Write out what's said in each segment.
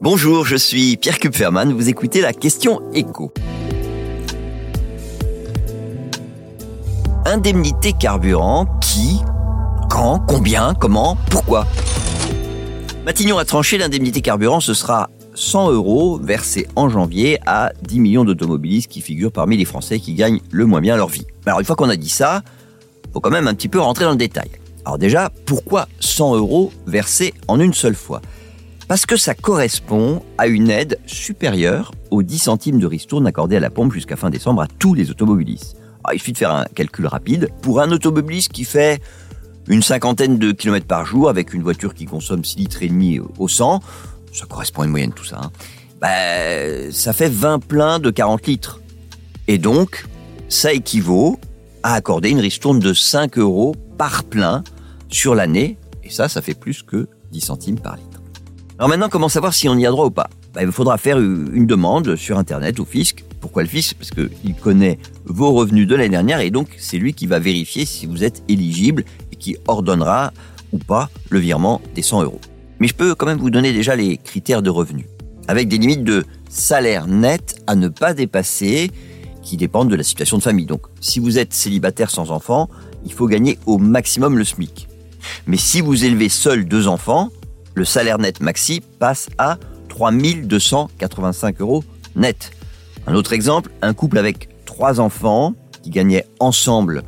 Bonjour, je suis Pierre Kupferman, vous écoutez la question écho. Indemnité carburant, qui Quand Combien Comment Pourquoi? Matignon a tranché l'indemnité carburant, ce sera 100 euros versés en janvier à 10 millions d'automobilistes qui figurent parmi les Français qui gagnent le moins bien leur vie. Alors une fois qu'on a dit ça, faut quand même un petit peu rentrer dans le détail. Alors déjà, pourquoi 100 euros versés en une seule fois? Parce que ça correspond à une aide supérieure aux 10 centimes de ristourne accordée à la pompe jusqu'à fin décembre à tous les automobilistes. Alors, il suffit de faire un calcul rapide. Pour un automobiliste qui fait une cinquantaine de kilomètres par jour avec une voiture qui consomme 6 litres et demi au 100, ça correspond à une moyenne tout ça, hein, bah, ça fait 20 pleins de 40 litres. Et donc, ça équivaut à accorder une ristourne de 5 euros par plein sur l'année. Et ça, ça fait plus que 10 centimes par litre. Alors maintenant, comment savoir si on y a droit ou pas? Bah, Il faudra faire une demande sur Internet au fisc. Pourquoi le fisc? Parce qu'il connaît vos revenus de l'année dernière et donc c'est lui qui va vérifier si vous êtes éligible et qui ordonnera ou pas le virement des 100 euros. Mais je peux quand même vous donner déjà les critères de revenus, avec des limites de salaire net à ne pas dépasser qui dépendent de la situation de famille. Donc si vous êtes célibataire sans enfant, il faut gagner au maximum le SMIC. Mais si vous élevez seul deux enfants, le salaire net maxi passe à 3285 euros net. Un autre exemple, un couple avec trois enfants qui gagnait ensemble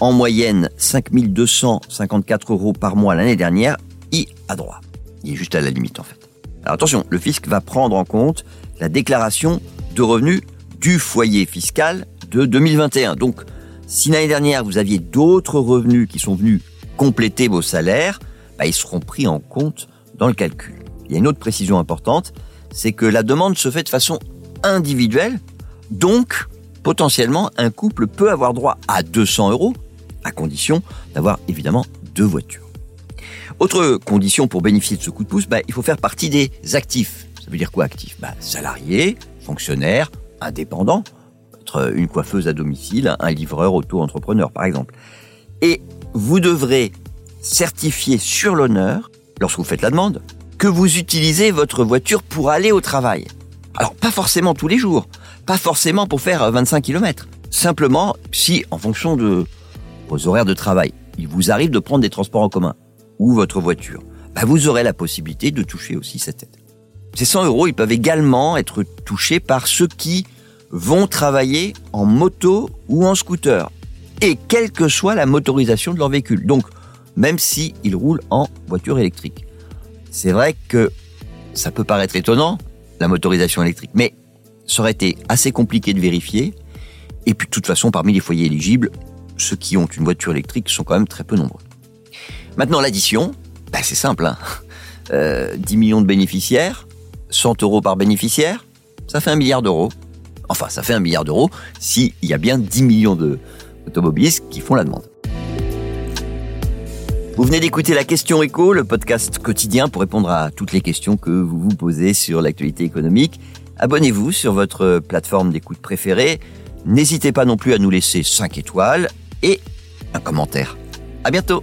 en moyenne 5254 euros par mois l'année dernière, y a droit. Il est juste à la limite en fait. Alors attention, le fisc va prendre en compte la déclaration de revenus du foyer fiscal de 2021. Donc, si l'année dernière vous aviez d'autres revenus qui sont venus compléter vos salaires, bah, ils seront pris en compte dans le calcul. Il y a une autre précision importante, c'est que la demande se fait de façon individuelle, donc potentiellement un couple peut avoir droit à 200 euros, à condition d'avoir évidemment deux voitures. Autre condition pour bénéficier de ce coup de pouce, bah, il faut faire partie des actifs. Ça veut dire quoi actif bah, Salarié, fonctionnaire, indépendant, une coiffeuse à domicile, un livreur auto-entrepreneur par exemple. Et vous devrez certifier sur l'honneur lorsque vous faites la demande, que vous utilisez votre voiture pour aller au travail. Alors pas forcément tous les jours, pas forcément pour faire 25 km. Simplement si, en fonction de vos horaires de travail, il vous arrive de prendre des transports en commun ou votre voiture, bah vous aurez la possibilité de toucher aussi cette aide. Ces 100 euros, ils peuvent également être touchés par ceux qui vont travailler en moto ou en scooter, et quelle que soit la motorisation de leur véhicule. Donc, même s'ils roulent en voiture électrique. C'est vrai que ça peut paraître étonnant, la motorisation électrique, mais ça aurait été assez compliqué de vérifier. Et puis de toute façon, parmi les foyers éligibles, ceux qui ont une voiture électrique sont quand même très peu nombreux. Maintenant, l'addition, bah, c'est simple. Hein. 10 euh, millions de bénéficiaires, 100 euros par bénéficiaire, ça fait un milliard d'euros. Enfin, ça fait un milliard d'euros s'il y a bien 10 millions d'automobilistes qui font la demande. Vous venez d'écouter la question écho, le podcast quotidien pour répondre à toutes les questions que vous vous posez sur l'actualité économique. Abonnez-vous sur votre plateforme d'écoute préférée. N'hésitez pas non plus à nous laisser 5 étoiles et un commentaire. À bientôt!